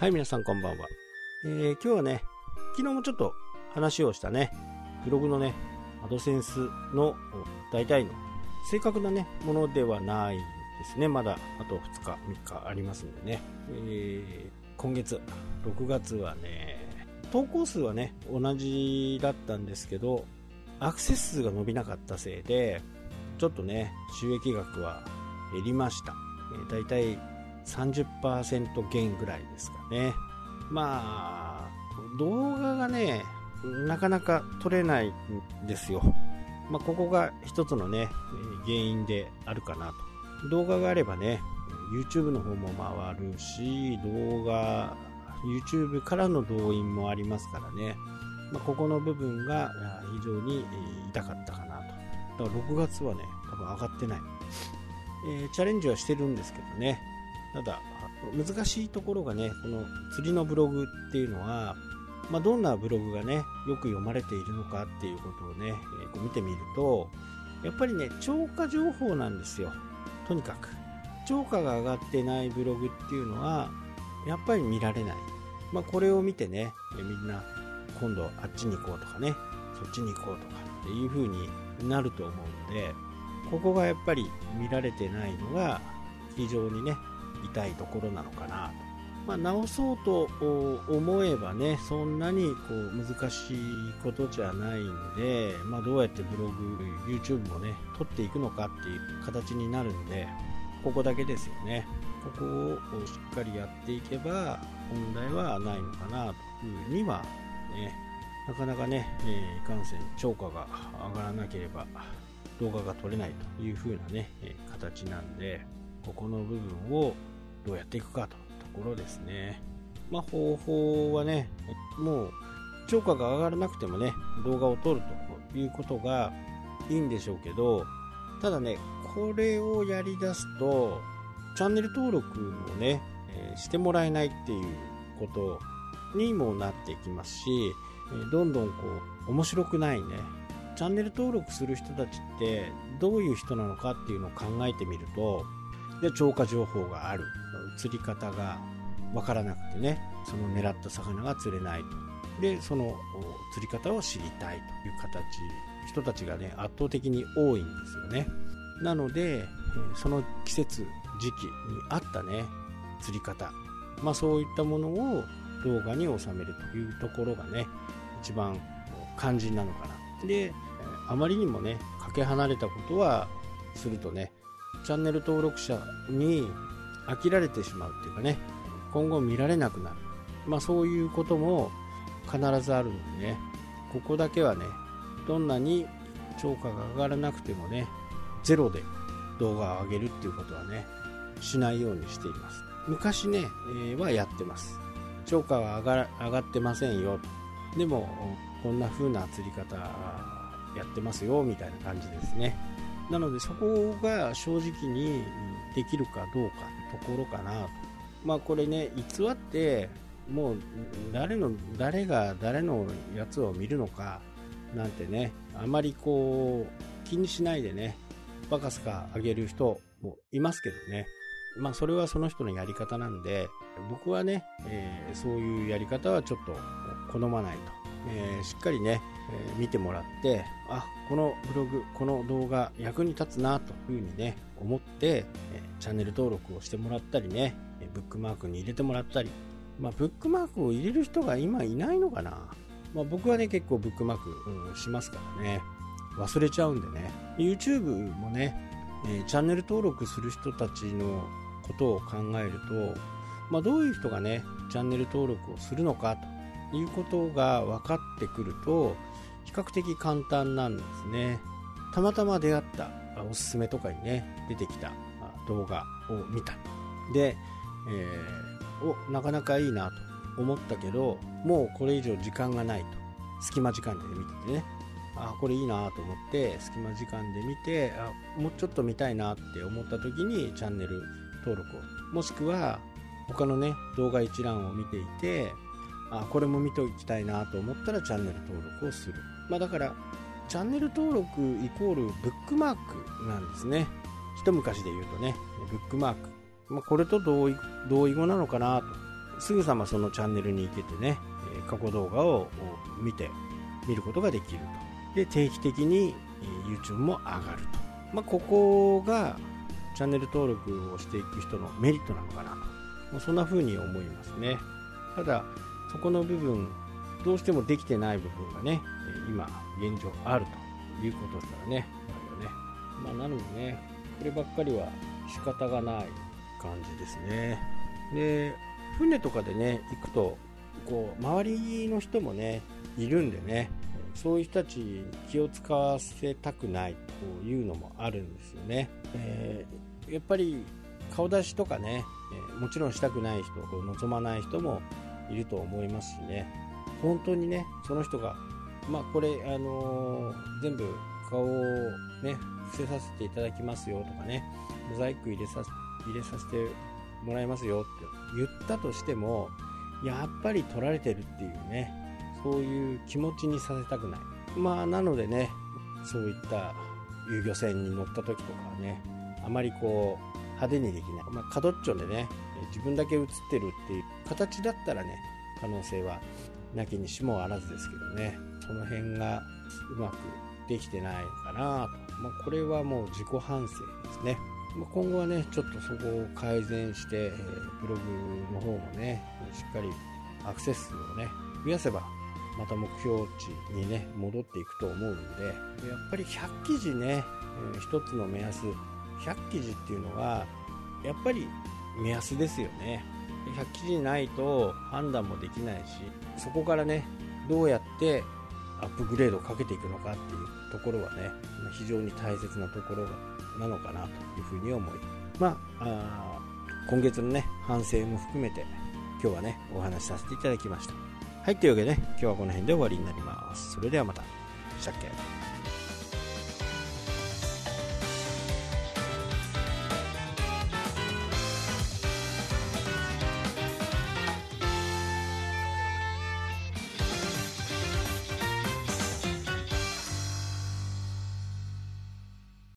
はい、皆さんこんばんは。えー、今日はね、昨日もちょっと話をしたね、ブログのね、アドセンスの大体の正確なね、ものではないですね。まだあと2日、3日ありますんでね。えー、今月、6月はね、投稿数はね、同じだったんですけど、アクセス数が伸びなかったせいで、ちょっとね、収益額は減りました。えー、大体30%減ぐらいですかね。まあ、動画がね、なかなか撮れないんですよ。まあ、ここが一つのね、原因であるかなと。動画があればね、YouTube の方も回るし、動画、YouTube からの動員もありますからね。まあ、ここの部分が非常に痛かったかなと。だから6月はね、多分上がってない。えー、チャレンジはしてるんですけどね。ただ、難しいところがね、この釣りのブログっていうのは、まあ、どんなブログがね、よく読まれているのかっていうことをね、えー、こう見てみると、やっぱりね、超過情報なんですよ。とにかく。超過が上がってないブログっていうのは、やっぱり見られない。まあ、これを見てね、みんな、今度あっちに行こうとかね、そっちに行こうとかっていう風になると思うので、ここがやっぱり見られてないのが、非常にね、痛いところなのかなと。まあ、直そうと思えばね、そんなにこう難しいことじゃないんで、まあ、どうやってブログ、YouTube もね、撮っていくのかっていう形になるんで、ここだけですよね。ここをしっかりやっていけば問題はないのかなというふうにはね、なかなかね、えー、いかんせん超過が上がらなければ動画が撮れないという風なね、え、形なんで、ここの部分をどうやっていくかというところですね。まあ、方法はね、もう、超過が上がらなくてもね、動画を撮るということがいいんでしょうけど、ただね、これをやり出すと、チャンネル登録をね、え、してもらえないっていうことにもなっていきますし、えどんどんこう、面白くないね、チャンネル登録する人たちってどういう人なのかっていうのを考えてみると、で超過情報がある。釣り方がわからなくてね。その狙った魚が釣れないと。でその釣り方を知りたいという形。人たちがね圧倒的に多いんですよね。なのでその季節時期に合ったね釣り方。まあそういったものを動画に収めるというところがね一番肝心なのかな。であまりにもねかけ離れたことはするとねチャンネル登録者に飽きられてしまうっていうかね、今後見られなくなる。まあそういうことも必ずあるのでね、ここだけはね、どんなに超過が上がらなくてもね、ゼロで動画を上げるっていうことはね、しないようにしています。昔ね、えー、はやってます。超過は上が上がってませんよ。でも、こんな風な釣り方やってますよ、みたいな感じですね。なのでそこが正直にできるかどうかところかなと。まあこれね、偽ってもう誰の、誰が誰のやつを見るのかなんてね、あまりこう気にしないでね、バカすかあげる人もいますけどね。まあそれはその人のやり方なんで、僕はね、えー、そういうやり方はちょっと好まないと。えー、しっかりね、えー、見てもらって、あ、このブログ、この動画役に立つなというふうにね、思って、えチャンネル登録をしてもらったりね、ブックマークに入れてもらったり、まあ、ブックマークを入れる人が今いないのかな。まあ、僕はね、結構ブックマーク、うん、しますからね、忘れちゃうんでね、YouTube もね、えチャンネル登録する人たちのことを考えると、まあ、どういう人がね、チャンネル登録をするのかということが分かってくると比較的簡単なんですね。たまたま出会ったおすすめとかにね出てきた動画を見た。で、えー、おなかなかいいなと思ったけどもうこれ以上時間がないと。隙間時間で見ててね。あこれいいなと思って隙間時間で見てあもうちょっと見たいなって思った時にチャンネル登録を。もしくは他のね動画一覧を見ていてあこれも見ておきたいなと思ったらチャンネル登録をする、まあ、だからチャンネル登録イコールブックマークなんですね。一昔で言うとね。ブックマーク、まあ、これと同意同意語なのかなと。すぐさまそのチャンネルに行けてね、過去動画を見て見ることができると。で定期的に YouTube も上がると、まあ、ここがチャンネル登録をしていく人のメリットなのかなと、そんな風に思いますね。ただそこの部分どうしてもできてない部分がね今現状あるということですからね。ね、まあ、なのでねこればっかりは仕方がない感じですね。で船とかでね行くとこう周りの人もねいるんでねそういう人たちに気を使わせたくないというのもあるんですよね、えー、やっぱり顔出しとかね、え、もちろんしたくない人望まない人もいると思いますしね。本当にねその人がまあこれあのー、全部顔をね伏せさせていただきますよとかねモザイク入れさ入れさせてもらいますよって言ったとしてもやっぱり取られてるっていうねそういう気持ちにさせたくない。まあなのでねそういった遊漁船に乗った時とかはねあまりこう派手にできない、まあ、角っちょでね自分だけ映ってるっていう形だったらね可能性はなきにしもあらずですけどね。その辺がうまくできてないのかなと、まあ、これはもう自己反省ですね。ま今後はねちょっとそこを改善して、えブログの方もねしっかりアクセス数をね増やせばまた目標値にね戻っていくと思うのでやっぱり100記事ね、え1つの目安。100記事っていうのはやっぱり目安ですよね。100記事ないと判断もできないしそこからねどうやってアップグレードをかけていくのかっていうところはね非常に大切なところなのかなというふうに思いまあ今月のね反省も含めて今日はねお話しさせていただきました。はいというわけでね今日はこの辺で終わりになります。それではまた。したっけ？